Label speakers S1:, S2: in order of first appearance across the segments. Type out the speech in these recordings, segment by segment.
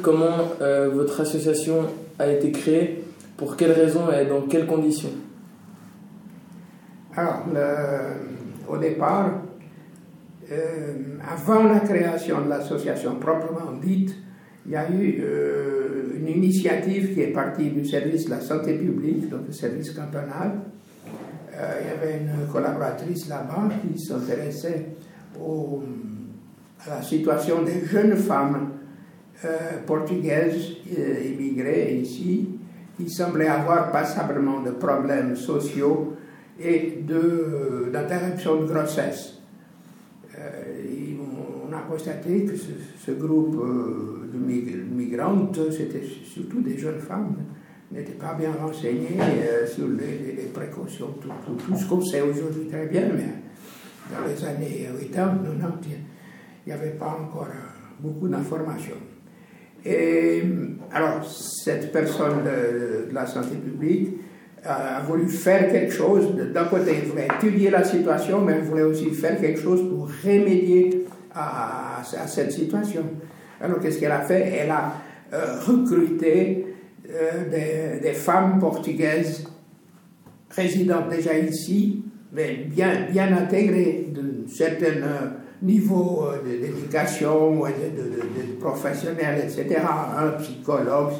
S1: Comment euh, votre association a été créée? Pour quelles raisons et dans quelles conditions?
S2: Alors, au départ, euh, avant la création de l'association proprement dite, il y a eu euh, une initiative qui est partie du service de la santé publique, donc le service cantonal. il y avait une collaboratrice là-bas qui s'intéressait à la situation des jeunes femmes euh, portugaises euh, immigrées ici, qui semblaient avoir passablement de problèmes sociaux et d'interruption de, grossesse. Euh, on a constaté que ce, groupe de migrantes, c'était surtout des jeunes femmes, n'étaient pas bien renseignées sur les, précautions, tout, tout, ce qu'on sait aujourd'hui très bien, mais dans les années 80, 90, il n'y avait pas encore beaucoup d'informations. Et alors, cette personne de, la santé publique a, voulu faire quelque chose. D'un côté, il voulait étudier la situation, mais il voulait aussi faire quelque chose pour remédier à, cette situation. Alors, qu'est-ce qu'elle a fait? Elle a euh, recruté euh, des, femmes portugaises résidentes déjà ici, mais bien, bien intégrées, de certaines niveau euh, d'éducation, de, de, professionnels, etc., un psychologue,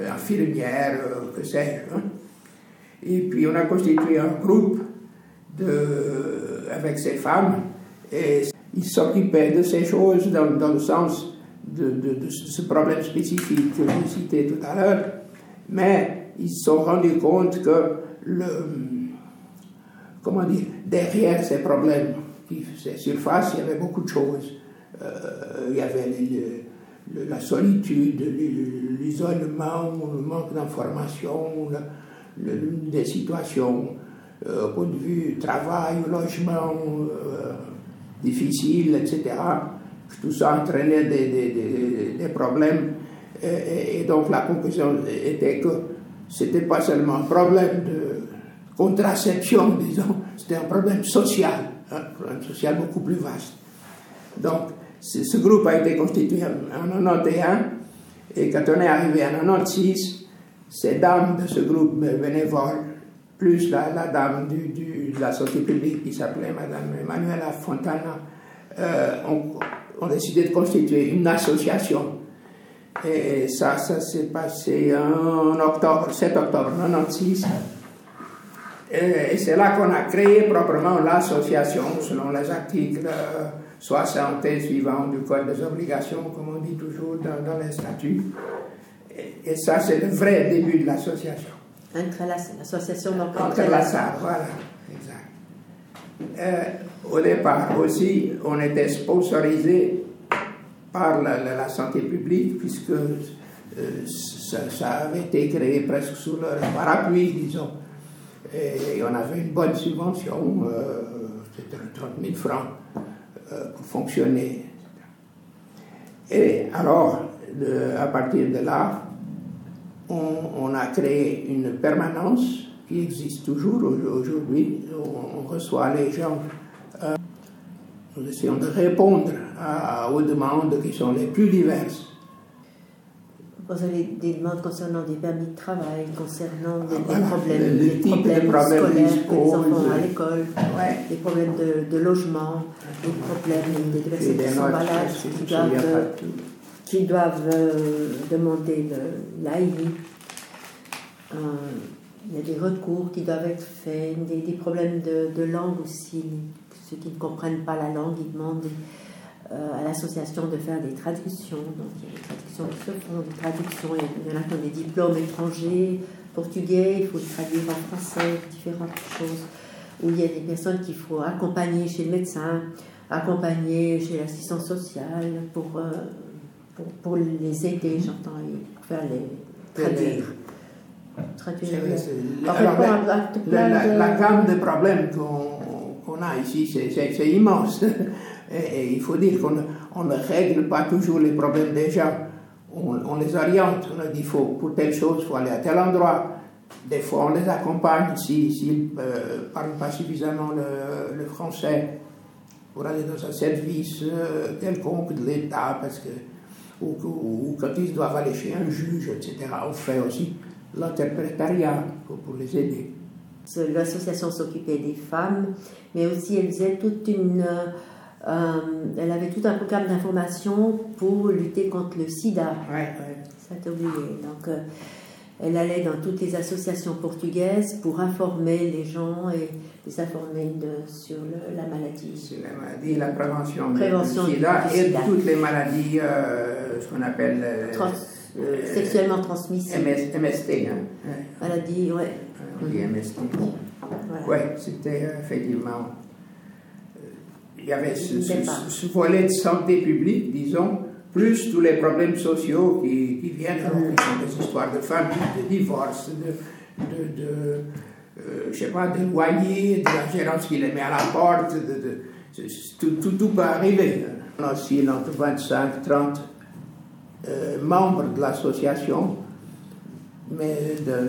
S2: euh, infirmière, euh, que sais-je. Hein. Et puis on a constitué un groupe de, avec ces femmes et ils s'occupaient de ces choses dans, dans le sens de, de, ce problème spécifique que j'ai cité tout à l'heure, mais ils se sont rendus compte que le, comment dire, derrière ces problèmes ces surfaces, il y avait beaucoup de choses. Euh, il y avait la solitude, l'isolement, le manque d'information, des situations euh, au point de vue travail, logement euh, difficile, etc. Tout ça entraînait des, des, problèmes. Et, et, donc la conclusion était que c'était pas seulement un problème de contraception, disons, c'était un problème social un problème social beaucoup plus vaste. Donc, ce groupe a été constitué en 1991 et quand on est arrivé en 1996, ces dames de ce groupe bénévole, plus la, dame du, de la santé publique qui s'appelait Madame Emmanuela Fontana, euh, ont, ont, décidé de constituer une association. Et ça, ça s'est passé en octobre, 7 octobre 1996. Et, c'est là qu'on a créé proprement l'association selon les articles 60 et suivants du Code des obligations, comme on dit toujours dans, les statuts. Et, ça, c'est le vrai début de l'association.
S3: L'association
S2: Entrelaçade, voilà, exact. Euh, au départ aussi, on était sponsorisé par la, santé publique, puisque euh, ça, ça, avait été créé presque sous leur parapluie, disons. Et on avait une bonne subvention, euh, c'était 30 000 francs euh, pour fonctionner. Et alors, à partir de là, on, a créé une permanence qui existe toujours aujourd'hui. On, reçoit les gens. Euh, nous essayons de répondre aux demandes qui sont les plus diverses.
S3: Vous avez des demandes concernant des permis de travail, concernant des, problèmes, des problèmes, scolaires pour les enfants à l'école, des problèmes de, logement, des problèmes des personnes qui sont malades, qui doivent, qui doivent euh, demander l'AI. Euh, il y a des recours qui doivent être faits, des, problèmes de, de, langue aussi. Ceux qui ne comprennent pas la langue, ils demandent euh, à l'association de faire des traductions. Donc il y a des traductions qui se font, des traductions. Il y en a qui ont des diplômes étrangers, portugais, il faut traduire en français, différentes choses. Où il y a des personnes qu'il faut accompagner chez le médecin, accompagner chez l'assistance sociale pour, euh, pour, pour, les aider, j'entends, pour faire les traduire.
S2: traduire la, la, la, gamme de problèmes qu'on a ici, c'est immense. Et, il faut dire qu'on ne règle pas toujours les problèmes des gens. On, les oriente, on dit faut, pour telle chose, il faut aller à tel endroit. Des fois, on les accompagne s'ils si, ne euh, parlent pas suffisamment le, français pour aller dans un service euh, quelconque de l'État, parce que ou, quand ils doivent aller chez un juge, etc. On fait aussi l'interprétariat pour, les aider.
S3: L'association s'occupait des femmes, mais aussi elle faisait toute une. Euh, elle avait tout un programme d'information pour lutter contre le sida.
S2: Ouais,
S3: Ça t'a oublié. Donc, euh, elle allait dans toutes les associations portugaises pour informer les gens et les informer de, sur la maladie.
S2: Sur la maladie, la prévention, prévention du sida et toutes les maladies, euh, ce qu'on appelle.
S3: Euh, sexuellement transmissibles.
S2: MST, hein.
S3: Maladie, ouais.
S2: On dit MST. Oui, c'était effectivement. Il y avait ce, ce, volet de santé publique, disons, plus tous les problèmes sociaux qui, qui viennent, alors, qui sont des histoires de famille, de divorce, de, de, de euh, je sais pas, de loyer, de la gérance qui les met à la porte, de, tout, tout, tout, peut arriver. On a aussi entre 25 30 euh, membres de l'association, mais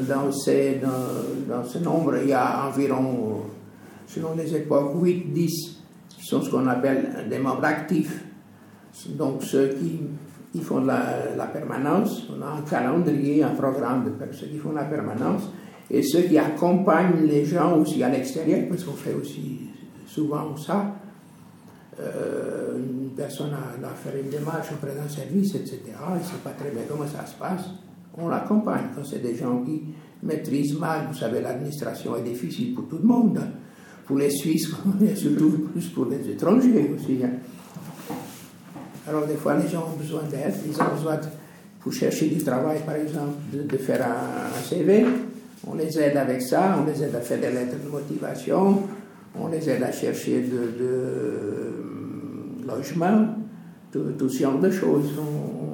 S2: dans, ces, dans, dans, ce nombre, il y a environ, selon les époques, 8, 10 qui sont ce qu'on appelle des membres actifs. Donc ceux qui, font la, permanence, on a un calendrier, un programme de ceux qui font la permanence, et ceux qui accompagnent les gens aussi à l'extérieur, parce qu'on fait aussi souvent ça. Euh, une personne a, a fait une démarche auprès d'un service, etc. Il ne sait pas très bien comment ça se passe. On l'accompagne quand c'est des gens qui maîtrisent mal. Vous savez, l'administration est difficile pour tout le monde. Pour les Suisses, mais surtout plus pour les étrangers aussi. Hein. Alors, des fois, les gens ont besoin d'aide. Ils ont besoin, pour chercher du travail, par exemple, de, faire un, CV. On les aide avec ça, on les aide à faire des lettres de motivation, on les aide à chercher de, de euh, logement, tout, ce genre de choses.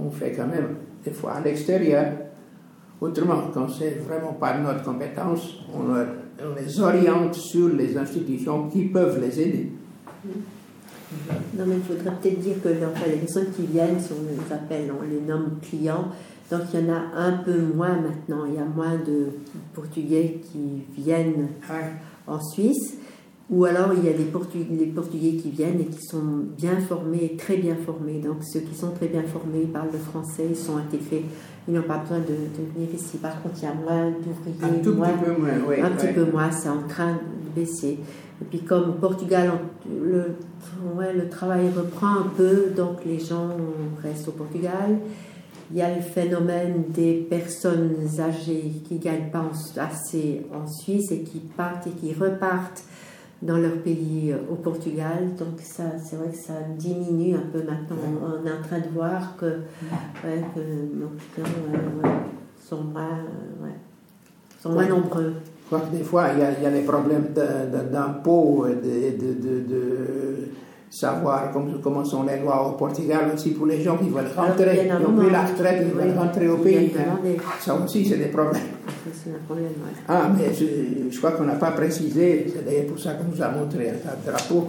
S2: On, fait quand même des fois à l'extérieur. Autrement, quand c'est vraiment pas de notre compétence, on, on, les oriente sur les institutions qui peuvent les aider.
S3: Non, mais il faudrait peut-être dire que les personnes qui viennent, si on les appelle, on les nomme clients, donc il y en a un peu moins maintenant. Il y a moins de Portugais qui viennent en Suisse. Ou alors il y a des Portugais, les Portugais qui viennent et qui sont bien formés, très bien formés. Donc ceux qui sont très bien formés parlent le français, ils sont intégrés, ils n'ont pas besoin de, venir ici. Par contre, il y a moins d'ouvriers.
S2: Un tout petit peu moins, oui.
S3: Un petit peu moins, c'est en train de baisser. Et puis comme au Portugal, le, ouais, le travail reprend un peu, donc les gens restent au Portugal. Il y a le phénomène des personnes âgées qui ne gagnent pas assez en Suisse et qui partent et qui repartent dans leur pays euh, au Portugal. Donc ça, c'est vrai que ça diminue un peu maintenant. On est en train de voir que, ouais, que nos clients sont moins, sont moins nombreux.
S2: Je crois que des fois, il y a, il y a les problèmes d'impôts, de, de, de, de, savoir comment, sont les lois au Portugal aussi pour les gens qui veulent rentrer, qui ont pris la retraite, qui veulent rentrer au pays. Ça aussi, c'est des problèmes. Ah, mais je, je crois qu'on n'a pas précisé, c'est d'ailleurs pour ça qu'on nous a montré un drapeau.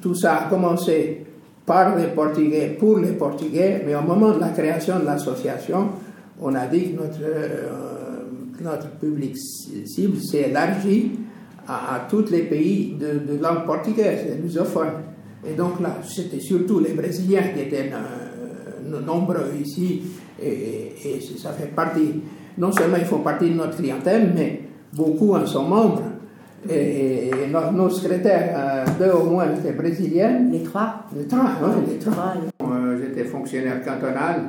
S2: tout ça a commencé par les Portugais, pour les Portugais, mais au moment de la création de l'association, on a dit que notre, euh, notre public cible s'est élargi à, à, tous les pays de, de langue portugaise, les lusophones. Et donc là, c'était surtout les Brésiliens qui étaient euh, nombreux ici, et, et, ça fait partie, non seulement ils font partie de notre clientèle, mais beaucoup en sont membres. Et, et nos, nos, secrétaires, euh, deux au moins, étaient brésiliens.
S3: Les trois
S2: Les trois, oui, les trois. Euh, j'étais fonctionnaire cantonal.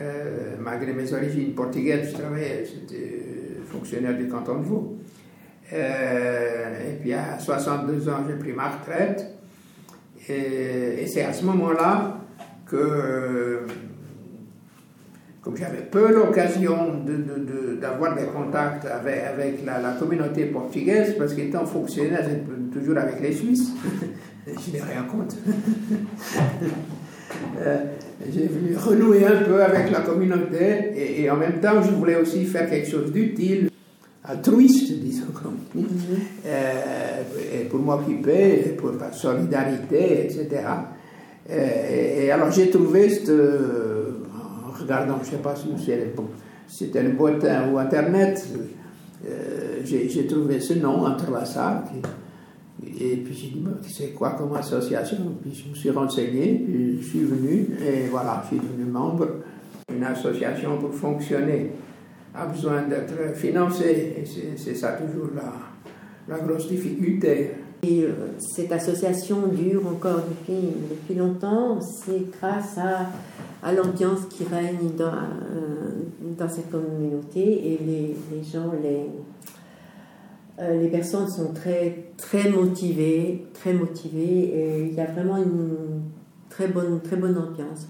S2: Euh, malgré mes origines portugaises, je travaillais, j'étais fonctionnaire du canton de Vaud. Euh, et puis à 62 ans, j'ai pris ma retraite. Et, c'est à ce moment-là que, comme j'avais peu l'occasion d'avoir de, des contacts avec, la, communauté portugaise, parce qu'étant fonctionnaire, j'étais toujours avec les Suisses, je n'ai rien contre. Euh, j'ai voulu renouer un peu avec la communauté et, en même temps, je voulais aussi faire quelque chose d'utile altruiste, disons comme mm euh, pour m'occuper, pour la solidarité, etc. Euh, et, alors j'ai trouvé, euh, en regardant, je ne sais pas si c'était le bottin ou Internet, j'ai trouvé ce nom, Entrelaçar, qui, Et puis j'ai dit, c'est quoi comme association? Puis je me suis renseigné, puis je suis venu, et voilà, je suis devenu membre. Une association pour fonctionner a besoin d'être financée, et c'est ça toujours la, la grosse difficulté.
S3: Euh, cette association dure encore depuis, depuis longtemps, c'est grâce à, à l'ambiance qui règne dans, euh, dans cette communauté et les, les gens, les, euh, les personnes sont très, très motivées, très motivées et il y a vraiment une très bonne, très bonne ambiance.